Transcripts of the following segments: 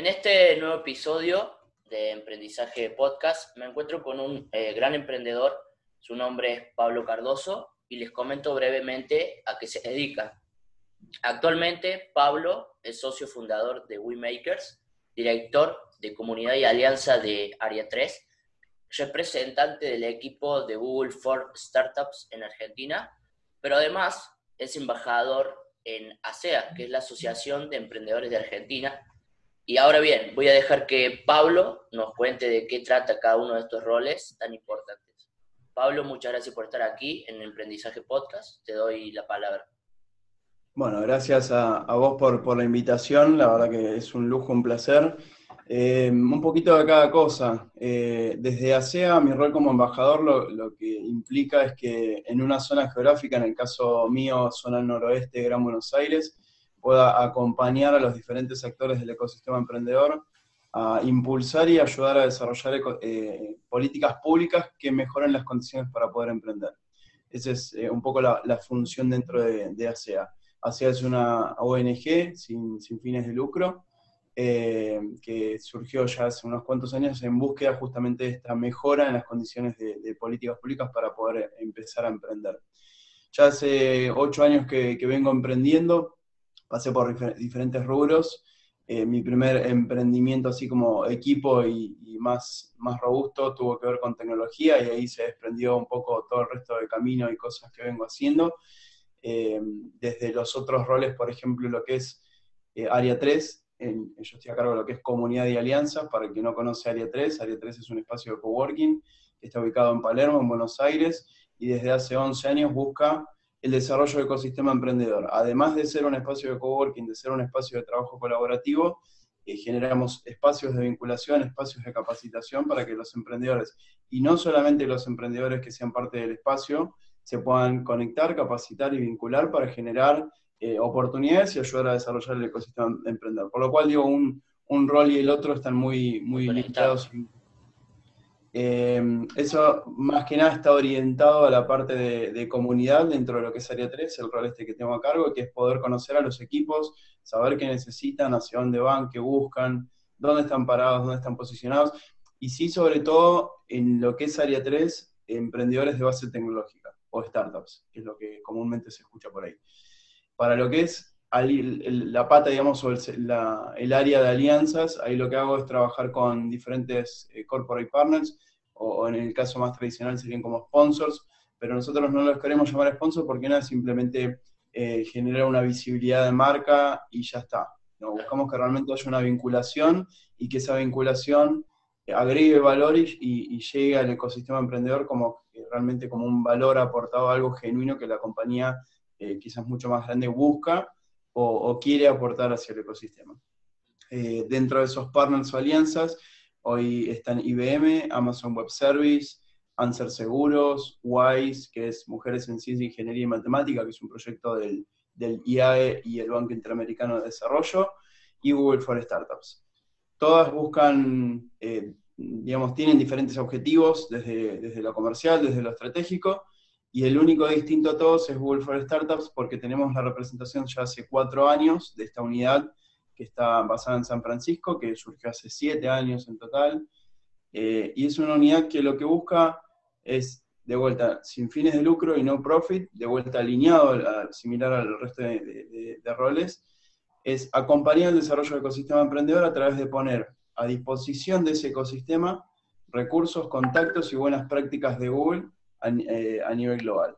En este nuevo episodio de Emprendizaje Podcast me encuentro con un eh, gran emprendedor, su nombre es Pablo Cardoso y les comento brevemente a qué se dedica. Actualmente Pablo es socio fundador de WeMakers, director de comunidad y alianza de Área 3, representante del equipo de Google for Startups en Argentina, pero además es embajador en ASEA, que es la Asociación de Emprendedores de Argentina. Y ahora bien, voy a dejar que Pablo nos cuente de qué trata cada uno de estos roles tan importantes. Pablo, muchas gracias por estar aquí en el Emprendizaje Podcast. Te doy la palabra. Bueno, gracias a, vos por, la invitación. La verdad que es un lujo, un placer. Eh, un poquito de cada cosa. Eh, desde ASEA, mi rol como embajador lo, que implica es que en una zona geográfica, en el caso mío, zona noroeste, Gran Buenos Aires, pueda acompañar a los diferentes actores del ecosistema emprendedor a impulsar y ayudar a desarrollar eh, políticas públicas que mejoren las condiciones para poder emprender. Esa es un poco la, función dentro de, de, ASEA. ASEA es una ONG sin, sin fines de lucro eh, que surgió ya hace unos cuantos años en búsqueda justamente de esta mejora en las condiciones de, políticas públicas para poder empezar a emprender. Ya hace ocho años que, vengo emprendiendo, pasé por diferentes rubros. Eh, mi primer emprendimiento así como equipo y, más, más robusto tuvo que ver con tecnología y ahí se desprendió un poco todo el resto del camino y cosas que vengo haciendo. Eh, desde los otros roles, por ejemplo, lo que es Área 3, yo estoy a cargo de lo que es comunidad y alianzas, para el que no conoce Área 3, Área 3 es un espacio de coworking que está ubicado en Palermo, en Buenos Aires, y desde hace 11 años busca el desarrollo del ecosistema emprendedor. Además de ser un espacio de coworking, de ser un espacio de trabajo colaborativo, eh, generamos espacios de vinculación, espacios de capacitación para que los emprendedores, y no solamente los emprendedores que sean parte del espacio, se puedan conectar, capacitar y vincular para generar eh, oportunidades y ayudar a desarrollar el ecosistema emprendedor. Por lo cual, digo, un, un rol y el otro están muy, muy limitados. Eh, eso más que nada está orientado a la parte de, comunidad dentro de lo que es Área 3, el rol este que tengo a cargo, que es poder conocer a los equipos, saber qué necesitan, hacia dónde van, qué buscan, dónde están parados, dónde están posicionados, y sí, sobre todo, en lo que es Área 3, emprendedores de base tecnológica o startups, que es lo que comúnmente se escucha por ahí. Para lo que es la pata, digamos, o el, área de alianzas, ahí lo que hago es trabajar con diferentes eh, corporate partners, o, en el caso más tradicional serían como sponsors, pero nosotros no los queremos llamar sponsors porque nada, simplemente eh, generar una visibilidad de marca y ya está. ¿no? Buscamos que realmente haya una vinculación y que esa vinculación agregue valor y, llegue al ecosistema emprendedor como realmente como un valor aportado algo genuino que la compañía eh, quizás mucho más grande busca o, quiere aportar hacia el ecosistema. Eh, dentro de esos partners o alianzas, hoy están IBM, Amazon Web Service, Answer Seguros, WISE, que es Mujeres en Ciencia, Ingeniería y Matemática, que es un proyecto del, IAE y el Banco Interamericano de Desarrollo, y Google for Startups. Todas buscan, eh, digamos, tienen diferentes objetivos, desde, desde lo comercial, desde lo estratégico, y el único distinto a todos es Google for Startups porque tenemos la representación ya hace cuatro años de esta unidad que está basada en San Francisco, que surgió hace siete años en total. Eh, y es una unidad que lo que busca es, de vuelta, sin fines de lucro y no profit, de vuelta alineado, similar al resto de roles, es acompañar el desarrollo del ecosistema emprendedor a través de poner a disposición de ese ecosistema recursos, contactos y buenas prácticas de Google eh, a, nivel global.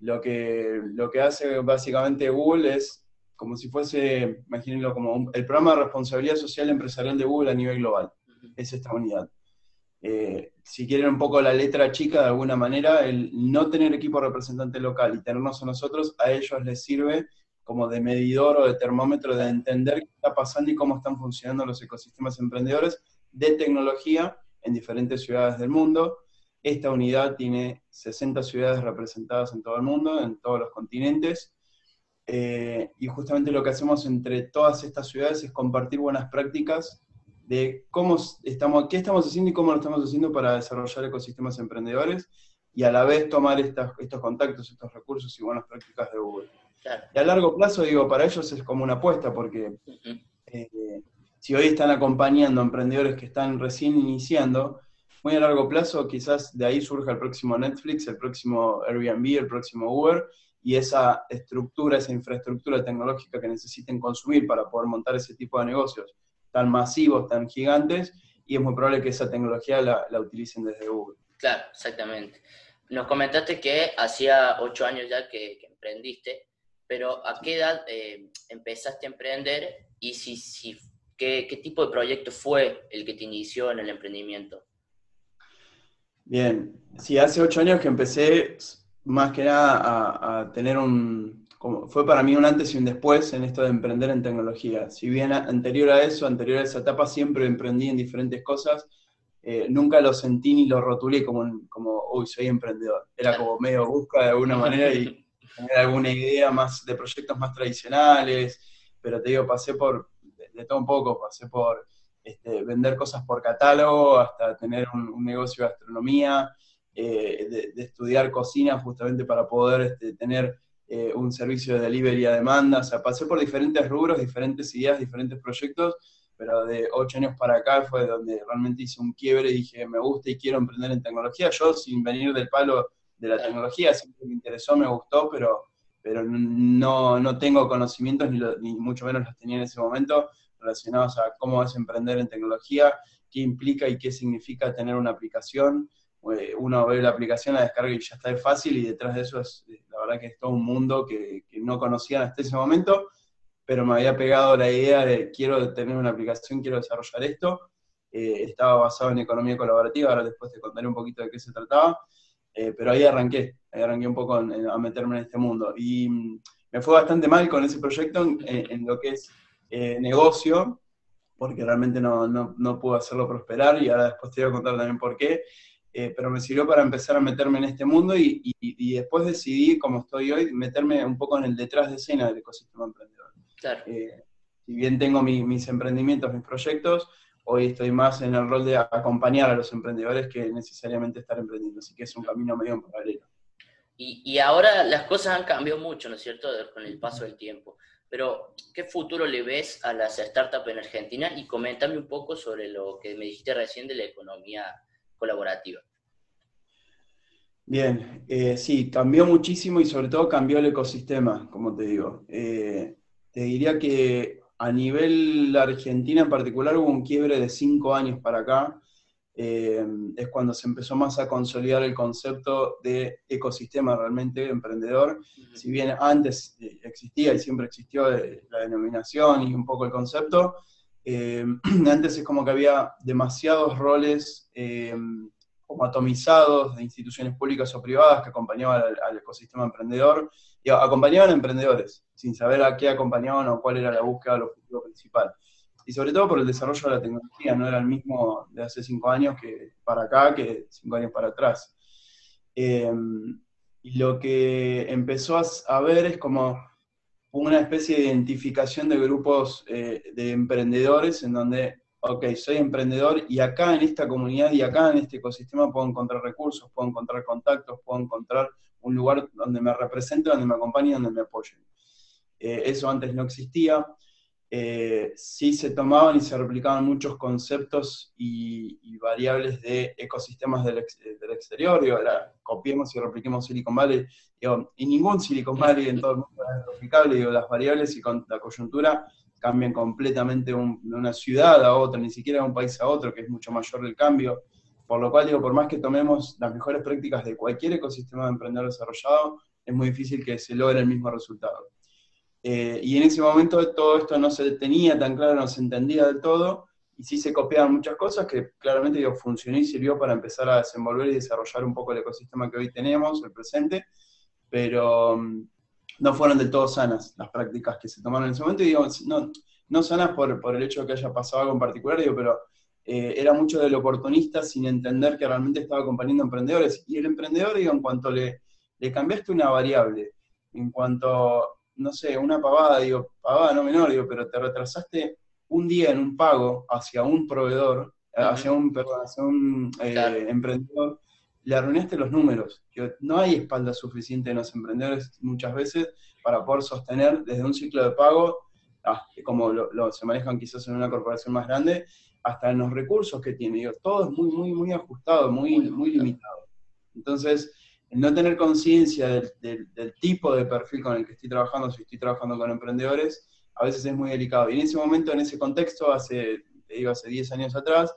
Lo que, lo que hace básicamente Google es como si fuese, imagínenlo como el programa de responsabilidad social empresarial de Google a nivel global. Es esta unidad. Eh, si quieren un poco la letra chica de alguna manera, el no tener equipo representante local y tenernos a nosotros, a ellos les sirve como de medidor o de termómetro de entender qué está pasando y cómo están funcionando los ecosistemas emprendedores de tecnología en diferentes ciudades del mundo esta unidad tiene 60 ciudades representadas en todo el mundo, en todos los continentes, eh, y justamente lo que hacemos entre todas estas ciudades es compartir buenas prácticas de cómo estamos, qué estamos haciendo y cómo lo estamos haciendo para desarrollar ecosistemas emprendedores y a la vez tomar estos contactos, estos recursos y buenas prácticas de Google. Y a largo plazo, digo, para ellos es como una apuesta porque eh, si hoy están acompañando a emprendedores que están recién iniciando, muy a largo plazo quizás de ahí surja el próximo Netflix, el próximo Airbnb, el próximo Uber, y esa estructura, esa infraestructura tecnológica que necesiten consumir para poder montar ese tipo de negocios tan masivos, tan gigantes, y es muy probable que esa tecnología la, utilicen desde Google. Claro, exactamente. Nos comentaste que hacía ocho años ya que, emprendiste, pero ¿a qué edad eh, empezaste a emprender y si, si, qué, qué tipo de proyecto fue el que te inició en el emprendimiento? Bien, sí, hace ocho años que empecé más que nada a, tener un, como, fue para mí un antes y un después en esto de emprender en tecnología. Si bien anterior a eso, anterior a esa etapa, siempre emprendí en diferentes cosas, eh, nunca lo sentí ni lo rotulé como, como, uy, soy emprendedor. Era como medio busca de alguna manera y tener alguna idea más de proyectos más tradicionales, pero te digo, pasé por, de, todo un poco, pasé por este, vender cosas por catálogo hasta tener un negocio de gastronomía. Eh, de, estudiar cocina justamente para poder este, tener eh, un servicio de delivery a demanda. O sea, pasé por diferentes rubros, diferentes ideas, diferentes proyectos, pero de ocho años para acá fue donde realmente hice un quiebre y dije, me gusta y quiero emprender en tecnología. Yo, sin venir del palo de la tecnología, siempre me interesó, me gustó, pero, pero no, no tengo conocimientos, ni, ni mucho menos los tenía en ese momento, relacionados a cómo es emprender en tecnología, qué implica y qué significa tener una aplicación, eh, uno ve la aplicación, la descarga y ya está es fácil y detrás de eso es, eh, la verdad que es todo un mundo que, no conocían hasta ese momento, pero me había pegado la idea de quiero tener una aplicación, quiero desarrollar esto. Eh, estaba basado en economía colaborativa, ahora después te contaré un poquito de qué se trataba, pero ahí arranqué, ahí arranqué un poco a meterme en este mundo. Y mm, me fue bastante mal con ese proyecto en, lo que es negocio, porque realmente no, no, no pude hacerlo prosperar y ahora después te voy a contar también por qué. Eh, pero me sirvió para empezar a meterme en este mundo y, después decidí, como estoy hoy, meterme un poco en el detrás de escena del ecosistema emprendedor. Eh, si bien tengo mis emprendimientos, mis proyectos, hoy estoy más en el rol de acompañar a los emprendedores que necesariamente estar emprendiendo, así que es un camino medio en paralelo. Y, y ahora las cosas han cambiado mucho, ¿no es cierto?, con el paso del tiempo. Pero, ¿qué futuro le ves a las startups en Argentina? Y coméntame un poco sobre lo que me dijiste recién de la economía colaborativa. Bien, eh, sí, cambió muchísimo y sobre todo cambió el ecosistema, como te digo. Eh, te diría que a nivel Argentina en particular hubo un quiebre de cinco años para acá. Eh, es cuando se empezó más a consolidar el concepto de ecosistema realmente emprendedor. Si bien antes existía y siempre existió la denominación y un poco el concepto, eh, antes es como que había demasiados roles eh, como atomizados de instituciones públicas o privadas que acompañaban al, ecosistema emprendedor, y acompañaban a emprendedores, sin saber a qué acompañaban o cuál era la búsqueda del objetivo principal. Y sobre todo por el desarrollo de la tecnología, no era el mismo de hace cinco años que para acá que cinco años para atrás. Eh, y lo que empezó a ver es como una especie de identificación de grupos eh, de emprendedores en donde, ok, soy emprendedor y acá en esta comunidad y acá en este ecosistema puedo encontrar recursos, puedo encontrar contactos, puedo encontrar un lugar donde me represente, donde me acompañe, donde me apoyen. Eh, eso antes no existía. Eh, sí se tomaban y se replicaban muchos conceptos y, variables de ecosistemas del, del exterior, y ahora copiemos y repliquemos Silicon Valley, y ningún Silicon Valley en todo el mundo es replicable, digo, las variables y con la coyuntura cambian completamente de una ciudad a otra, ni siquiera de un país a otro, que es mucho mayor el cambio, por lo cual digo, por más que tomemos las mejores prácticas de cualquier ecosistema de emprendedor desarrollado, es muy difícil que se logre el mismo resultado. Eh, y en ese momento todo esto no se tenía tan claro, no se entendía del todo, y sí se copiaban muchas cosas que claramente digo, funcionó y sirvió para empezar a desenvolver y desarrollar un poco el ecosistema que hoy tenemos, el presente, pero mm, no fueron del todo sanas las prácticas que se tomaron en ese momento, y digo, no, no sanas por, por el hecho de que haya pasado algo en particular, digo, pero eh, era mucho del oportunista sin entender que realmente estaba acompañando a emprendedores. Y el emprendedor, digo, en cuanto le, le cambiaste una variable, en cuanto no sé, una pavada, digo, pavada no menor, digo, pero te retrasaste un día en un pago hacia un proveedor, hacia un, perdón, hacia un eh, emprendedor, le arruinaste los números. No hay espalda suficiente en los emprendedores muchas veces para poder sostener desde un ciclo de pago ah, como lo, se manejan quizás en una corporación más grande, hasta en los recursos que tiene. Digo, todo es muy, muy, muy ajustado, muy, muy limitado. Entonces, no tener conciencia del, tipo de perfil con el que estoy trabajando, si estoy trabajando con emprendedores, a veces es muy delicado. Y en ese momento, en ese contexto, hace, te digo, hace 10 años atrás,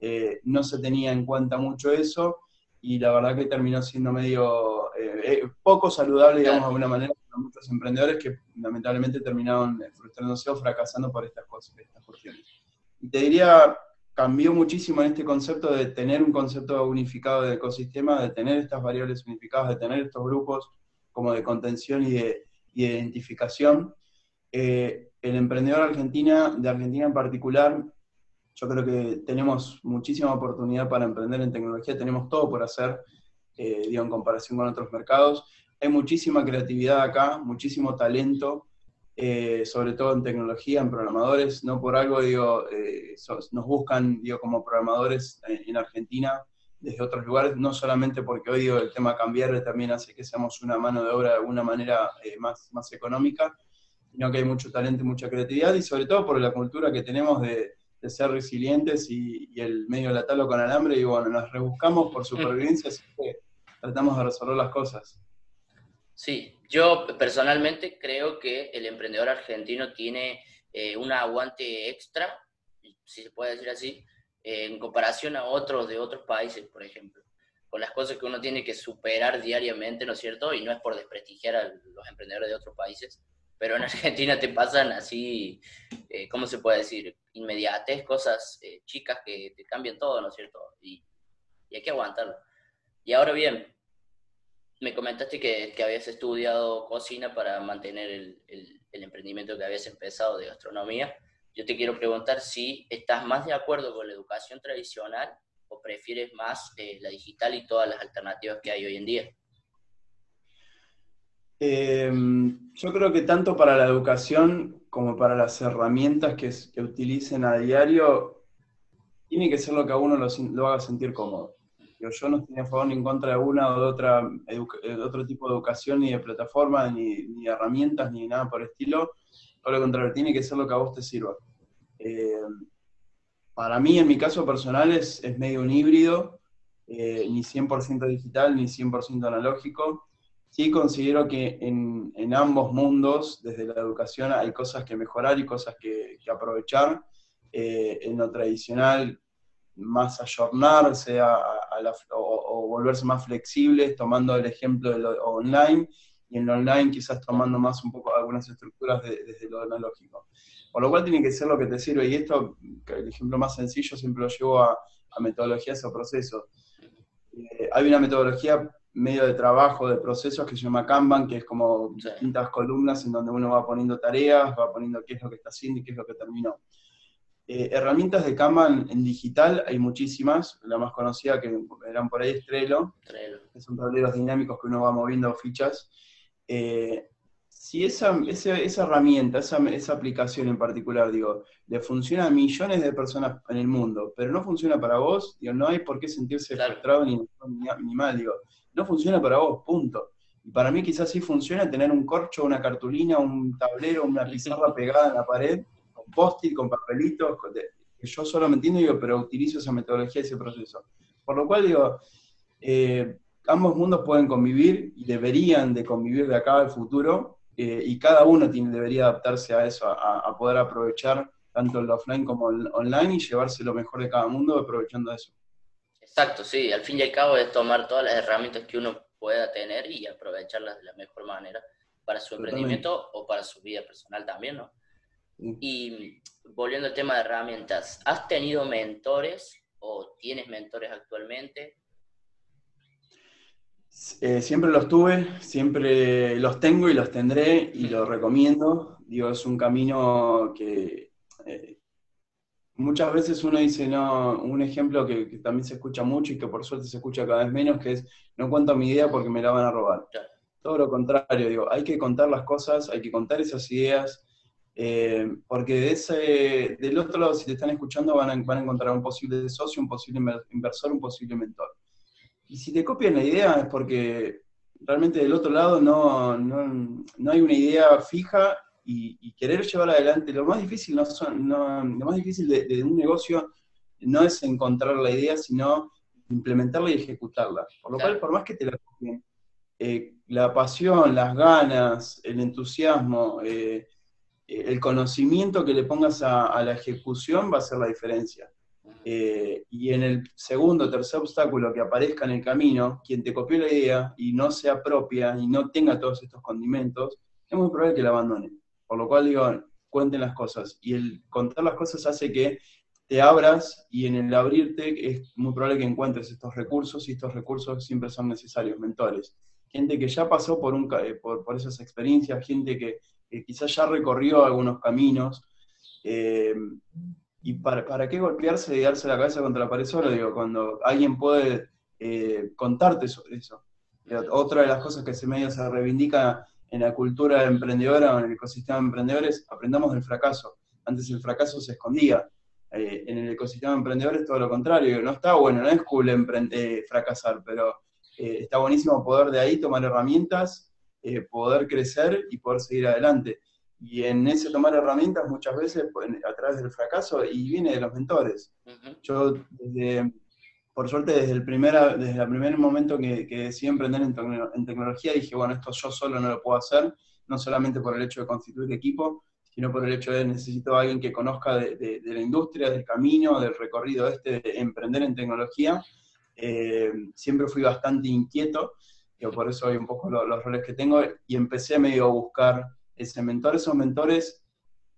eh, no se tenía en cuenta mucho eso y la verdad que terminó siendo medio eh, eh, poco saludable, digamos, de alguna manera, para muchos emprendedores que lamentablemente terminaron frustrándose o fracasando por estas cosas, estas cuestiones. Y te diría, cambió muchísimo en este concepto de tener un concepto unificado de ecosistema, de tener estas variables unificadas, de tener estos grupos como de contención y de, identificación. el emprendedor argentina, de Argentina en particular, yo creo que tenemos muchísima oportunidad para emprender en tecnología, tenemos todo por hacer, eh, digo, en comparación con otros mercados. Hay muchísima creatividad acá, muchísimo talento, eh, sobre todo en tecnología, en programadores. No por algo, digo, eh, nos buscan, digo, como programadores en, Argentina desde otros lugares, no solamente porque hoy digo, el tema cambiar también hace que seamos una mano de obra de alguna manera más, más económica, sino que hay mucho talento y mucha creatividad y sobre todo por la cultura que tenemos de, de ser resilientes y, el medio de la tabla con alambre y bueno, nos rebuscamos por supervivencia, así que tratamos de resolver las cosas. Sí, yo personalmente creo que el emprendedor argentino tiene eh, un aguante extra, si se puede decir así, en comparación a otros de otros países, por ejemplo, con las cosas que uno tiene que superar diariamente, ¿no es cierto? Y no es por desprestigiar a los emprendedores de otros países, pero en Argentina te pasan así, eh, ¿cómo se puede decir? Inmediates, cosas eh, chicas que te cambian todo, ¿no es cierto? Y, hay que aguantarlo. Y ahora bien, me comentaste que, habías estudiado cocina para mantener el, emprendimiento que habías empezado de gastronomía. Yo te quiero preguntar si estás más de acuerdo con la educación tradicional o prefieres más eh, la digital y todas las alternativas que hay hoy en día. Eh, yo creo que tanto para la educación como para las herramientas que, utilicen a diario, tiene que ser lo que a uno lo, haga sentir cómodo. Yo, no estoy a favor ni en contra de una o de otra otro tipo de educación, ni de plataforma, ni, ni, herramientas, ni nada por el estilo. Todo lo contrario, tiene que ser lo que a vos te sirva. Eh, para mí, en mi caso personal, es, es medio un híbrido, eh, ni 100% digital, ni 100% analógico sí considero que en, ambos mundos, desde la educación, hay cosas que mejorar y cosas que, aprovechar. Eh, en lo tradicional, más ayornarse a, o, volverse más flexibles, tomando el ejemplo de lo online, y en lo online quizás tomando más un poco algunas estructuras desde lo analógico. Por lo cual tiene que ser lo que te sirve, y esto, el ejemplo más sencillo, siempre lo llevo a, metodologías o procesos. Eh, hay una metodología medio de trabajo, de procesos que se llama Kanban, que es como distintas columnas en donde uno va poniendo tareas, va poniendo qué es lo que está haciendo y qué es lo que terminó. Eh, herramientas de Kanban en digital hay muchísimas, la más conocida que eran por ahí es Trello, que son tableros dinámicos que uno va moviendo fichas. Eh, si esa, esa, herramienta, esa, esa, aplicación en particular, digo, le funciona a millones de personas en el mundo, pero no funciona para vos, digo, no hay por qué sentirse frustrado ni, ni, mal, digo, no funciona para vos, punto. Y para mí quizás sí funciona tener un corcho, una cartulina, un tablero, una pizarra pegada en la pared, post-it, con papelitos, que yo solo me entiendo, digo, pero utilizo esa metodología y ese proceso. Por lo cual digo, eh, ambos mundos pueden convivir y deberían de convivir de acá al futuro, eh, y cada uno tiene, debería adaptarse a eso, a, poder aprovechar tanto el offline como el online y llevarse lo mejor de cada mundo aprovechando eso. Exacto, sí, al fin y al cabo es tomar todas las herramientas que uno pueda tener y aprovecharlas de la mejor manera para su emprendimiento o para su vida personal también, ¿no? Y volviendo al tema de herramientas, ¿has tenido mentores o tienes mentores actualmente? Eh, siempre los tuve, siempre los tengo y los tendré y los recomiendo. Digo, es un camino que eh, muchas veces uno dice, no, un ejemplo que, también se escucha mucho y que por suerte se escucha cada vez menos, que es, no cuento mi idea porque me la van a robar. Todo lo contrario, digo, hay que contar las cosas, hay que contar esas ideas, eh, porque de ese, del otro lado, si te están escuchando, van a, van a encontrar un posible socio, un posible inversor, un posible mentor. Y si te copian la idea es porque realmente del otro lado no, no, hay una idea fija y, querer llevar adelante, lo más difícil, no son, lo más difícil de, un negocio no es encontrar la idea, sino implementarla y ejecutarla. Por lo cual, por más que te la copien, eh, la pasión, las ganas, el entusiasmo, eh, el conocimiento que le pongas a, la ejecución va a ser la diferencia. Eh, y en el segundo o tercer obstáculo que aparezca en el camino, quien te copió la idea y no se apropia y no tenga todos estos condimentos, es muy probable que la abandone. Por lo cual digo, cuenten las cosas. Y el contar las cosas hace que te abras y en el abrirte es muy probable que encuentres estos recursos y estos recursos siempre son necesarios, mentores. Gente que ya pasó por, un, eh, por, por esas experiencias, gente que, quizás ya recorrió algunos caminos. Eh, ¿Y para, para, qué golpearse y darse la cabeza contra la pared solo? Digo, cuando alguien puede eh, contarte sobre eso. Otra de las cosas que se medio se reivindica en la cultura emprendedora o en el ecosistema de emprendedores, aprendamos del fracaso. Antes el fracaso se escondía. Eh, en el ecosistema de emprendedores todo lo contrario. No está bueno, no es cool eh, fracasar, pero eh, está buenísimo poder de ahí tomar herramientas, poder crecer y poder seguir adelante. Y en ese tomar herramientas muchas veces pues, a través del fracaso y viene de los mentores. Yo desde por suerte desde el, primer, desde el primer momento que, que decidí emprender en, en, tecnología dije, bueno, esto yo solo no lo puedo hacer, no solamente por el hecho de constituir equipo, sino por el hecho de necesito a alguien que conozca de, la industria, del camino, del recorrido este de emprender en tecnología. Eh, siempre fui bastante inquieto, y por eso hay un poco los roles que tengo, y empecé medio a buscar ese mentor. Esos mentores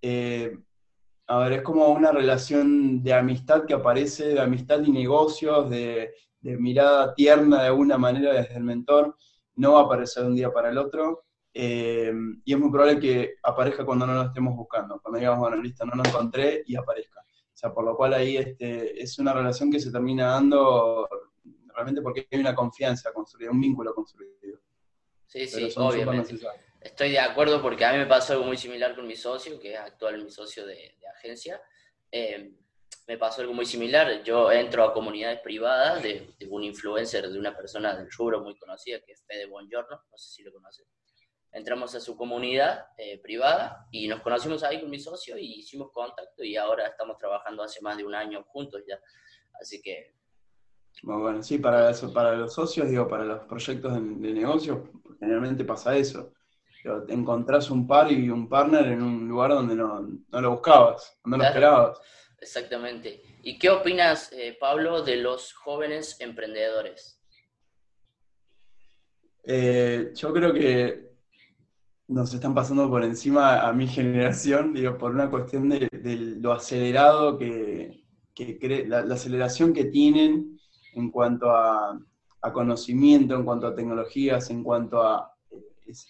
eh, a ver, es como una relación de amistad que aparece, de amistad y negocios, de, mirada tierna de alguna manera desde el mentor, no va a aparecer de un día para el otro, eh, y es muy probable que aparezca cuando no lo estemos buscando, cuando digamos, bueno, listo, no lo encontré y aparezca. O sea, por lo cual ahí este, es una relación que se termina dando realmente porque hay una confianza construida, un vínculo construido. Sí, sí, obviamente. Estoy de acuerdo porque a mí me pasó algo muy similar con mi socio, que es actual mi socio de, agencia. Eh, me pasó algo muy similar. Yo entro a comunidades privadas de, un influencer, de una persona del rubro muy conocida, que es Fede Buongiorno, no sé si lo conoces. Entramos a su comunidad eh, privada y nos conocimos ahí con mi socio y hicimos contacto y ahora estamos trabajando hace más de un año juntos ya. Así que... Bueno, sí, para, eso, para los socios, digo, para los proyectos de, de negocio, generalmente pasa eso encontrás un par y un partner en un lugar donde no, lo buscabas, no lo esperabas. Exactamente. ¿Y qué opinas, eh, Pablo, de los jóvenes emprendedores? Eh, yo creo que nos están pasando por encima a mi generación, digo, por una cuestión de, lo acelerado que, que la, aceleración que tienen en cuanto a conocimiento, en cuanto a tecnologías, en cuanto a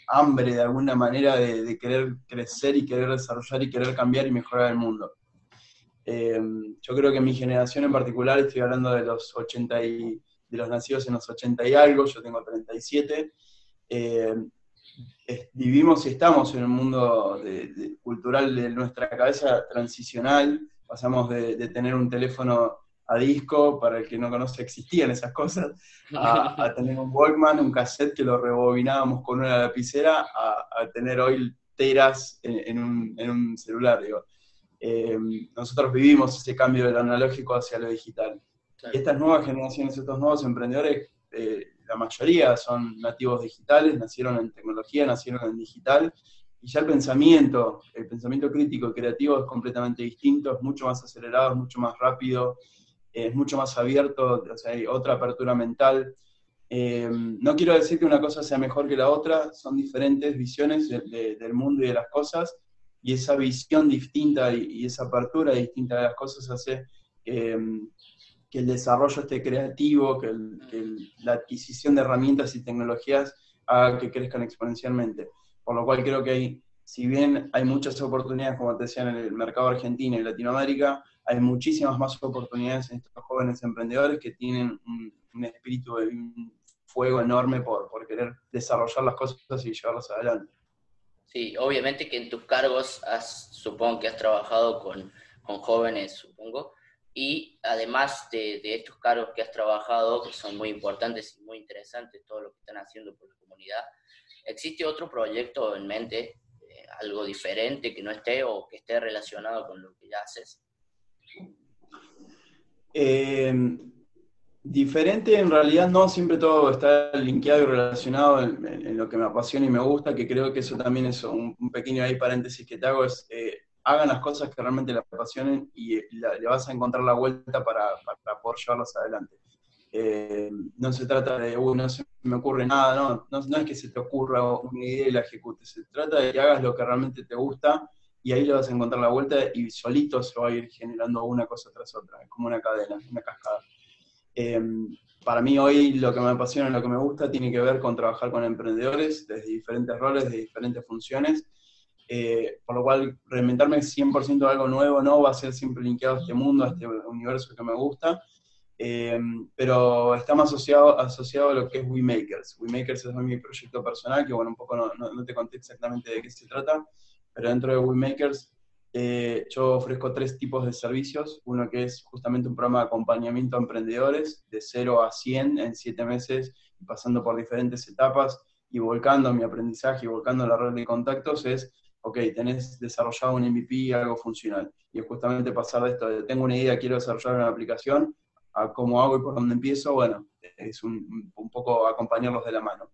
hambre de alguna manera de, querer crecer y querer desarrollar y querer cambiar y mejorar el mundo. Eh, yo creo que mi generación en particular, estoy hablando de los 80 y, de los nacidos en los 80 y algo, yo tengo 37, eh, vivimos y estamos en un mundo cultural de nuestra cabeza transicional, pasamos de tener un teléfono a disco, para el que no conoce, existían esas cosas, a, tener un Walkman, un cassette que lo rebobinábamos con una lapicera, a, tener hoy teras en, un, celular. Digo. Eh, nosotros vivimos ese cambio del analógico hacia lo digital. Y estas nuevas generaciones, estos nuevos emprendedores, eh, la mayoría son nativos digitales, nacieron en tecnología, nacieron en digital, y ya el pensamiento, el pensamiento crítico y creativo es completamente distinto, es mucho más acelerado, es mucho más rápido, es mucho más abierto, o sea, hay otra apertura mental. Eh, no quiero decir que una cosa sea mejor que la otra, son diferentes visiones del mundo y de las cosas, y esa visión distinta y, esa apertura distinta de las cosas hace que el desarrollo esté creativo, que, la adquisición de herramientas y tecnologías haga que crezcan exponencialmente. Por lo cual creo que hay, si bien hay muchas oportunidades, como te decía, en el mercado argentino y Latinoamérica, hay muchísimas más oportunidades en estos jóvenes emprendedores que tienen un, espíritu de un fuego enorme por, por, querer desarrollar las cosas y llevarlas adelante. Sí, obviamente que en tus cargos has, supongo que has trabajado con, con jóvenes, supongo, y además de, de, estos cargos que has trabajado, que son muy importantes y muy interesantes, todo lo que están haciendo por la comunidad, ¿existe otro proyecto en mente, eh, algo diferente que no esté o que esté relacionado con lo que ya haces? Eh, diferente en realidad no, siempre todo está linkeado y relacionado en, lo que me apasiona y me gusta, que creo que eso también es un, pequeño ahí paréntesis que te hago, es eh, hagan las cosas que realmente les apasionen y le vas a encontrar la vuelta para, para poder llevarlas adelante. Eh, no se trata de, uy, no se me ocurre nada, no, no, es que se te ocurra una idea y la ejecutes, se trata de que hagas lo que realmente te gusta y ahí le vas a encontrar la vuelta y solito se va a ir generando una cosa tras otra, es como una cadena, una cascada. Eh, para mí hoy lo que me apasiona, lo que me gusta, tiene que ver con trabajar con emprendedores desde diferentes roles, de diferentes funciones, eh, por lo cual reinventarme 100% de algo nuevo no va a ser siempre linkeado a este mundo, a este universo que me gusta, eh, pero está más asociado, asociado a lo que es WeMakers. WeMakers es mi proyecto personal, que bueno, un poco no, no, te conté exactamente de qué se trata, pero dentro de WeMakers eh, yo ofrezco tres tipos de servicios. Uno que es justamente un programa de acompañamiento a emprendedores de 0 a 100 en 7 meses, pasando por diferentes etapas y volcando mi aprendizaje y volcando la red de contactos es, ok, tenés desarrollado un MVP, algo funcional. Y es justamente pasar de esto de tengo una idea, quiero desarrollar una aplicación, a cómo hago y por dónde empiezo, bueno, es un, poco acompañarlos de la mano.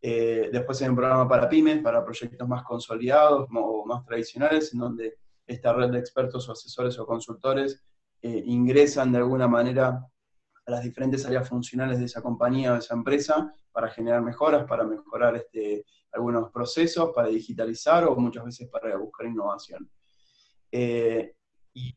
Eh, después hay un programa para pymes, para proyectos más consolidados o más tradicionales, en donde esta red de expertos o asesores o consultores eh, ingresan de alguna manera a las diferentes áreas funcionales de esa compañía o de esa empresa para generar mejoras, para mejorar este, algunos procesos, para digitalizar o muchas veces para buscar innovación. Eh, y,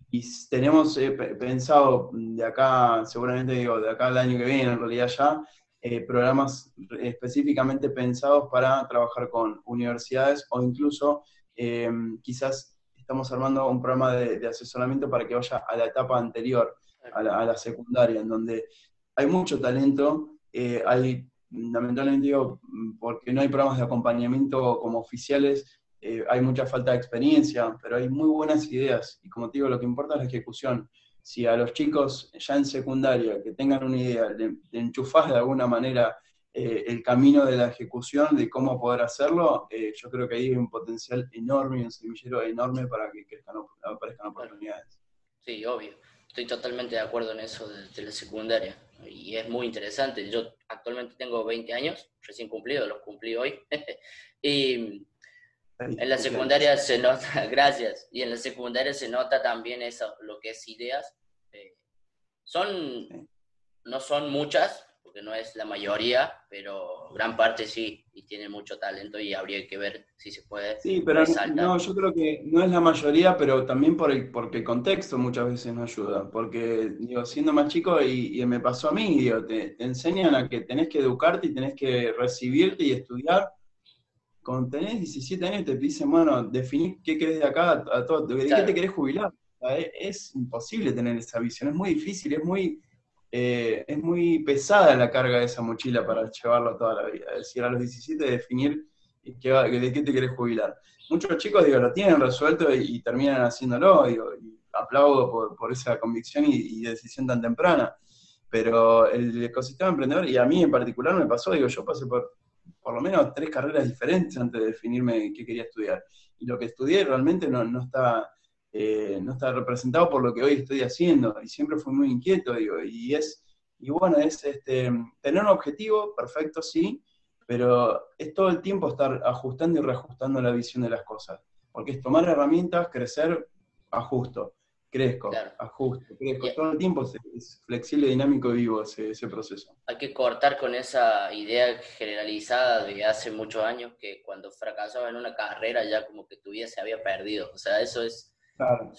tenemos pensado de acá, seguramente digo, de acá al año que viene, en realidad ya, eh, programas específicamente pensados para trabajar con universidades o incluso eh, quizás estamos armando un programa de, asesoramiento para que vaya a la etapa anterior, a la, secundaria, en donde hay mucho talento, hay, lamentablemente digo, porque no hay programas de acompañamiento como oficiales, eh, hay mucha falta de experiencia, pero hay muy buenas ideas y como te digo, lo que importa es la ejecución. Si a los chicos ya en secundaria que tengan una idea, de, enchufar de alguna manera eh, el camino de la ejecución, de cómo poder hacerlo, eh, yo creo que ahí hay un potencial enorme y un semillero enorme para que crezcan, aparezcan oportunidades. Sí, obvio. Estoy totalmente de acuerdo en eso de, de la secundaria y es muy interesante. Yo actualmente tengo 20 años, recién cumplido, los cumplí hoy. y en la secundaria se nota, gracias, y en la secundaria se nota también eso, lo que es ideas. Eh, son, no son muchas, porque no es la mayoría, pero gran parte sí, y tiene mucho talento y habría que ver si se puede. Sí, pero no, yo creo que no es la mayoría, pero también por el, porque el contexto muchas veces no ayuda, porque digo, siendo más chico, y, me pasó a mí, digo, te, te enseñan a que tenés que educarte y tenés que recibirte y estudiar cuando tenés 17 años te dicen, bueno, definir qué querés de acá a todo, ¿de qué te querés jubilar? Es, imposible tener esa visión, es muy difícil, es muy, eh, es muy pesada la carga de esa mochila para llevarlo toda la vida. Es decir, a los 17 definir de qué te querés jubilar. Muchos chicos, digo, lo tienen resuelto y, terminan haciéndolo, digo, y aplaudo por, esa convicción y, decisión tan temprana. Pero el ecosistema emprendedor, y a mí en particular me pasó, digo, yo pasé por por lo menos tres carreras diferentes antes de definirme qué quería estudiar. Y lo que estudié realmente no, no, está, eh, no está representado por lo que hoy estoy haciendo. Y siempre fui muy inquieto, digo, y es, y bueno, es este, tener un objetivo, perfecto, sí, pero es todo el tiempo estar ajustando y reajustando la visión de las cosas. Porque es tomar herramientas, crecer, ajusto crezco, ajusto, crezco. Todo el tiempo es, flexible, dinámico y vivo ese, ese, proceso. Hay que cortar con esa idea generalizada de hace muchos años que cuando fracasaba en una carrera ya como que tu vida se había perdido. O sea, eso es,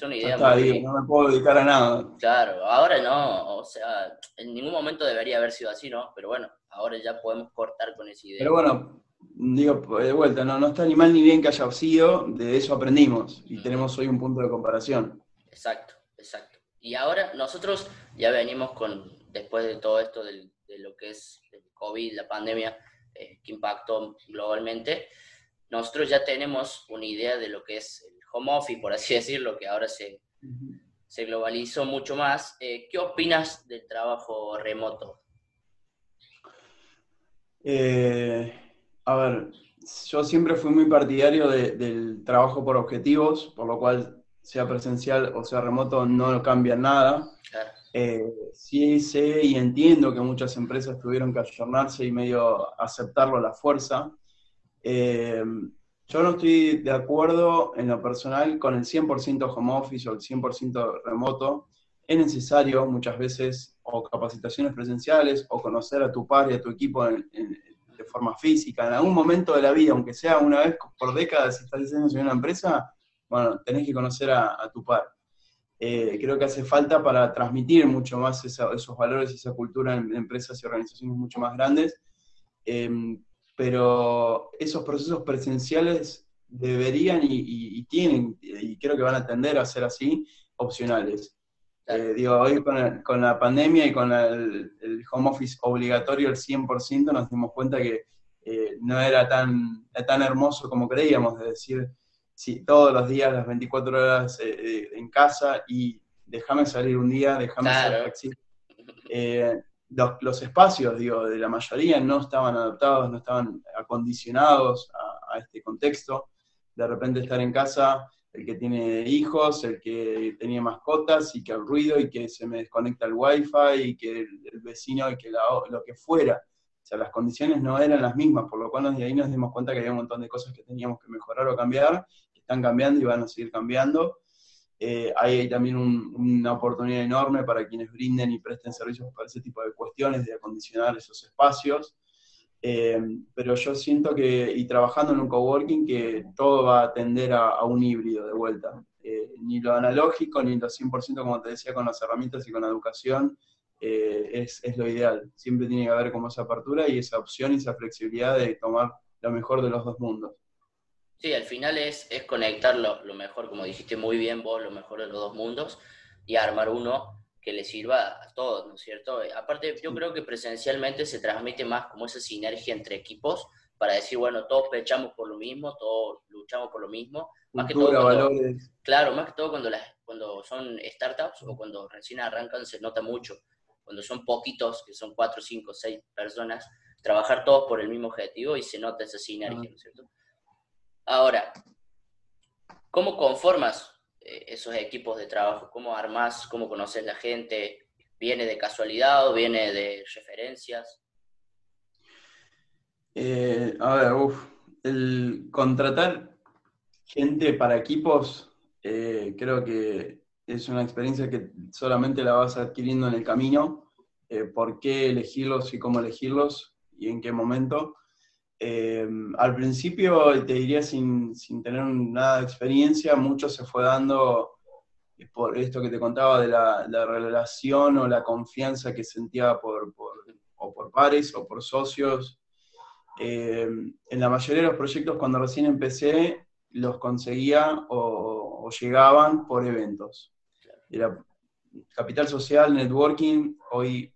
una idea muy... no me puedo dedicar a nada. Claro, ahora no, o sea, en ningún momento debería haber sido así, ¿no? Pero bueno, ahora ya podemos cortar con esa idea. Pero bueno, digo, de vuelta, no, no está ni mal ni bien que haya sido, de eso aprendimos y tenemos hoy un punto de comparación. Exacto, exacto. Y ahora nosotros ya venimos con, después de todo esto de lo que es el COVID, la pandemia eh, que impactó globalmente, nosotros ya tenemos una idea de lo que es el home office, por así decirlo, que ahora se, se globalizó mucho más. Eh, ¿Qué opinas del trabajo remoto? Eh, a ver, yo siempre fui muy partidario del trabajo por objetivos, por lo cual sea presencial o sea remoto no cambia nada. Eh, sí sé y entiendo que muchas empresas tuvieron que ayornarse y medio aceptarlo a la fuerza. Eh, yo no estoy de acuerdo en lo personal con el 100% home office o el 100% remoto. Es necesario muchas veces o capacitaciones presenciales o conocer a tu par y a tu equipo de forma física. En algún momento de la vida, aunque sea una vez por décadas, si estás diseñando en una empresa, bueno, tenés que conocer a, tu par. Eh, creo que hace falta para transmitir mucho más esos valores y esa cultura en, empresas y organizaciones mucho más grandes. Em, pero esos procesos presenciales deberían y, tienen, y creo que van a tender a ser así, opcionales. Eh, digo, hoy con, la pandemia y con el, home office obligatorio al 100%, nos dimos cuenta que eh, no era tan, tan hermoso como creíamos, de decir, sí, todos los días, las 24 horas eh, en casa y déjame salir un día, déjame salir ser los, los, espacios, digo, de la mayoría no estaban adaptados, no estaban acondicionados a, a este contexto. De repente estar en casa el que tiene hijos, el que tenía mascotas y que el ruido y que se me desconecta el wifi y que el, vecino y que lo que fuera. O sea, las condiciones no eran las mismas, por lo cual de ahí nos dimos cuenta que había un montón de cosas que teníamos que mejorar o cambiar, están cambiando y van a seguir cambiando. Eh, hay también una oportunidad enorme para quienes brinden y presten servicios para ese tipo de cuestiones, de acondicionar esos espacios. Eh, pero yo siento que, y trabajando en un coworking, que todo va a tender a, un híbrido de vuelta. Eh, ni lo analógico, ni lo 100%, como te decía, con las herramientas y con la educación, eh, es, es, lo ideal. Siempre tiene que haber como esa apertura y esa opción y esa flexibilidad de tomar lo mejor de los dos mundos. Sí, al final es, es conectar lo, lo mejor, como dijiste muy bien vos, lo mejor de los dos mundos y armar uno que le sirva a todos, ¿no es cierto? Eh, aparte, yo creo que presencialmente se transmite más como esa sinergia entre equipos para decir, bueno, todos pechamos por lo mismo, todos luchamos por lo mismo. Más que todo valores. Claro, más que todo cuando, las, cuando son startups o cuando recién arrancan se nota mucho. Cuando son poquitos, que son cuatro, cinco, seis personas, trabajar todos por el mismo objetivo y se nota esa sinergia, ¿no es cierto? Ahora, ¿cómo conformas eh, esos equipos de trabajo? ¿Cómo armás? ¿Cómo conoces la gente? ¿Viene de casualidad o viene de referencias? Eh, a ver, el contratar gente para equipos eh, creo que es una experiencia que solamente la vas adquiriendo en el camino. ¿Por qué elegirlos y cómo elegirlos y en qué momento? Eh, al principio, te diría sin, tener nada de experiencia, mucho se fue dando por esto que te contaba de la, relación o la confianza que sentía por, o por pares o por socios. Eh, en la mayoría de los proyectos, cuando recién empecé, los conseguía o, llegaban por eventos. Era capital social, networking, hoy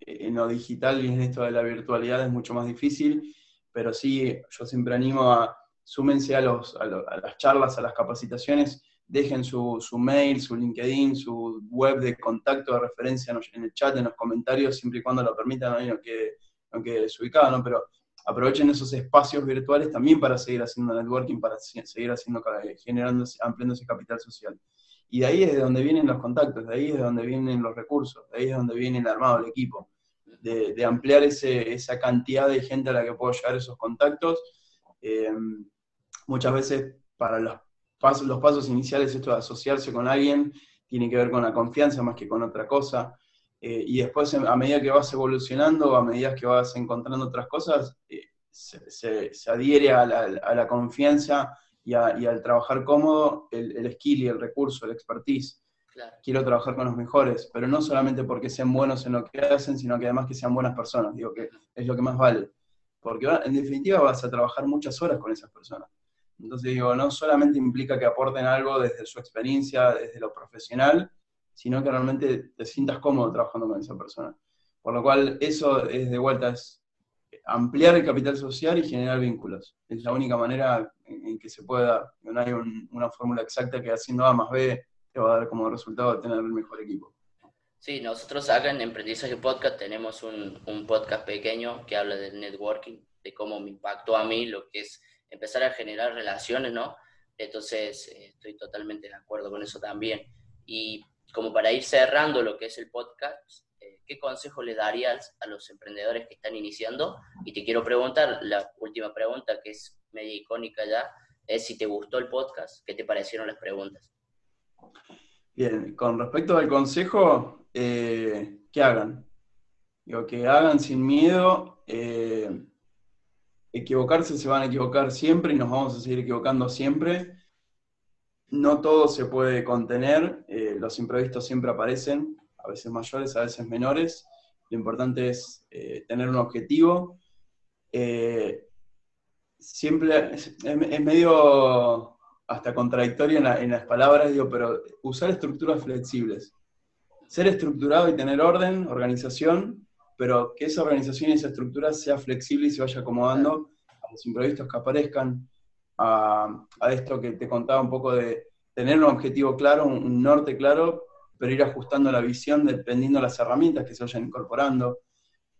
en lo digital y en esto de la virtualidad es mucho más difícil pero sí, yo siempre animo a, súmense a, los, a, las charlas, a las capacitaciones, dejen su, mail, su LinkedIn, su web de contacto, de referencia en el chat, en los comentarios, siempre y cuando lo permitan, aunque, aunque desubicado, ¿no? Pero aprovechen esos espacios virtuales también para seguir haciendo networking, para seguir haciendo, generando, ampliando ese capital social. Y de ahí es de donde vienen los contactos, de ahí es de donde vienen los recursos, de ahí es donde viene el armado, el equipo de, ampliar esa cantidad de gente a la que puedo llegar esos contactos. Eh, muchas veces para los pasos, los pasos iniciales esto de asociarse con alguien tiene que ver con la confianza más que con otra cosa. Eh, y después a medida que vas evolucionando, a medida que vas encontrando otras cosas, eh, se, adhiere a la, confianza y, al trabajar cómodo el, el, skill y el recurso, el expertise. Quiero trabajar con los mejores, pero no solamente porque sean buenos en lo que hacen, sino que además que sean buenas personas, digo que es lo que más vale. Porque en definitiva vas a trabajar muchas horas con esas personas. Entonces digo, no solamente implica que aporten algo desde su experiencia, desde lo profesional, sino que realmente te sientas cómodo trabajando con esa persona. Por lo cual eso es de vuelta, es ampliar el capital social y generar vínculos. Es la única manera en, que se puede dar. No hay una fórmula exacta que haciendo A más B va a dar como resultado tener el mejor equipo. Sí, nosotros acá en Emprendizaje Podcast tenemos un, un, podcast pequeño que habla del networking de cómo me impactó a mí lo que es empezar a generar relaciones, ¿no? Entonces, eh, estoy totalmente de acuerdo con eso también. Y como para ir cerrando lo que es el podcast, eh, ¿qué consejo le darías a los emprendedores que están iniciando? Y te quiero preguntar, la última pregunta que es media icónica ya, es si te gustó el podcast, ¿qué te parecieron las preguntas? Bien, con respecto al consejo, eh, que hagan. Digo, que hagan sin miedo. Eh, equivocarse se van a equivocar siempre y nos vamos a seguir equivocando siempre. No todo se puede contener, eh, los imprevistos siempre aparecen, a veces mayores, a veces menores. Lo importante es tener un objetivo. siempre es medio hasta contradictorio en, las palabras, digo, pero usar estructuras flexibles. Ser estructurado y tener orden, organización, pero que esa organización y esa estructura sea flexible y se vaya acomodando a los imprevistos que aparezcan, a, esto que te contaba un poco de tener un objetivo claro, un, norte claro, pero ir ajustando la visión dependiendo de las herramientas que se vayan incorporando,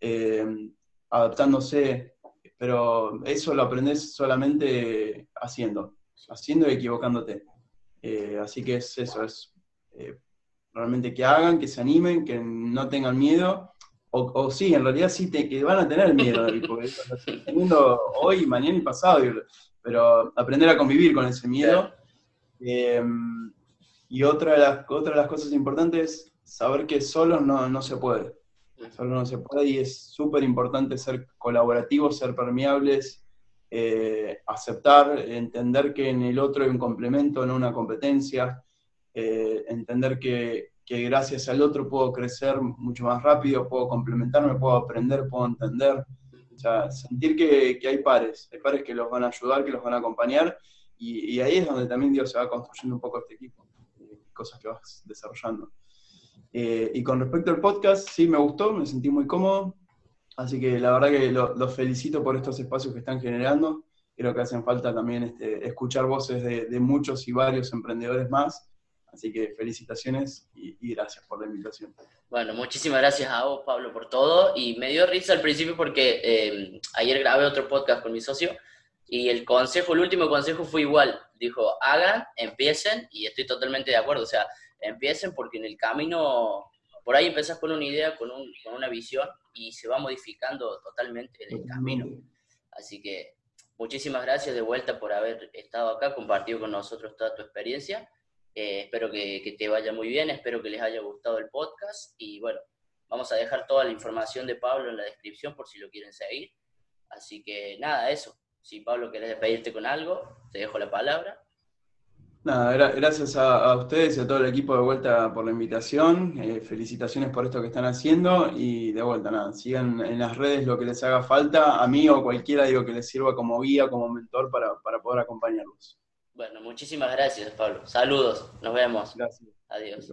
eh, adaptándose, pero eso lo aprendes solamente haciendo haciendo y equivocándote. Eh, así que es eso, es eh, realmente que hagan, que se animen, que no tengan miedo. O, sí, en realidad sí te, que van a tener miedo, porque teniendo hoy, mañana y pasado, pero aprender a convivir con ese miedo. Eh, y otra de, las, otra de las cosas importantes es saber que solo no, no se puede. Solo no se puede y es súper importante ser colaborativos, ser permeables, eh, aceptar, entender que en el otro hay un complemento, no una competencia, eh, entender que, gracias al otro puedo crecer mucho más rápido, puedo complementarme, puedo aprender, puedo entender. O sea, sentir que, hay pares, hay pares que los van a ayudar, que los van a acompañar, y, ahí es donde también Dios se va construyendo un poco este equipo, eh, cosas que vas desarrollando. y con respecto al podcast, sí me gustó, me sentí muy cómodo, Así que la verdad que los felicito por estos espacios que están generando. Creo que hacen falta también este, escuchar voces de, muchos y varios emprendedores más. Así que felicitaciones y, gracias por la invitación. Bueno, muchísimas gracias a vos, Pablo, por todo. Y me dio risa al principio porque eh, ayer grabé otro podcast con mi socio y el consejo, el último consejo fue igual. Dijo, hagan, empiecen y estoy totalmente de acuerdo. O sea, empiecen porque en el camino por ahí empezás con una idea, con, con una visión y se va modificando totalmente el camino. Así que muchísimas gracias de vuelta por haber estado acá, compartido con nosotros toda tu experiencia. Eh, espero que, que, te vaya muy bien, espero que les haya gustado el podcast y bueno, vamos a dejar toda la información de Pablo en la descripción por si lo quieren seguir. Así que nada, eso. Si Pablo querés despedirte con algo, te dejo la palabra. Nada, gracias a, ustedes y a todo el equipo de vuelta por la invitación. Eh, felicitaciones por esto que están haciendo y de vuelta, nada, sigan en las redes lo que les haga falta, a mí o cualquiera, digo, que les sirva como guía, como mentor para, poder acompañarlos. Bueno, muchísimas gracias, Pablo. Saludos, nos vemos. Gracias. Adiós.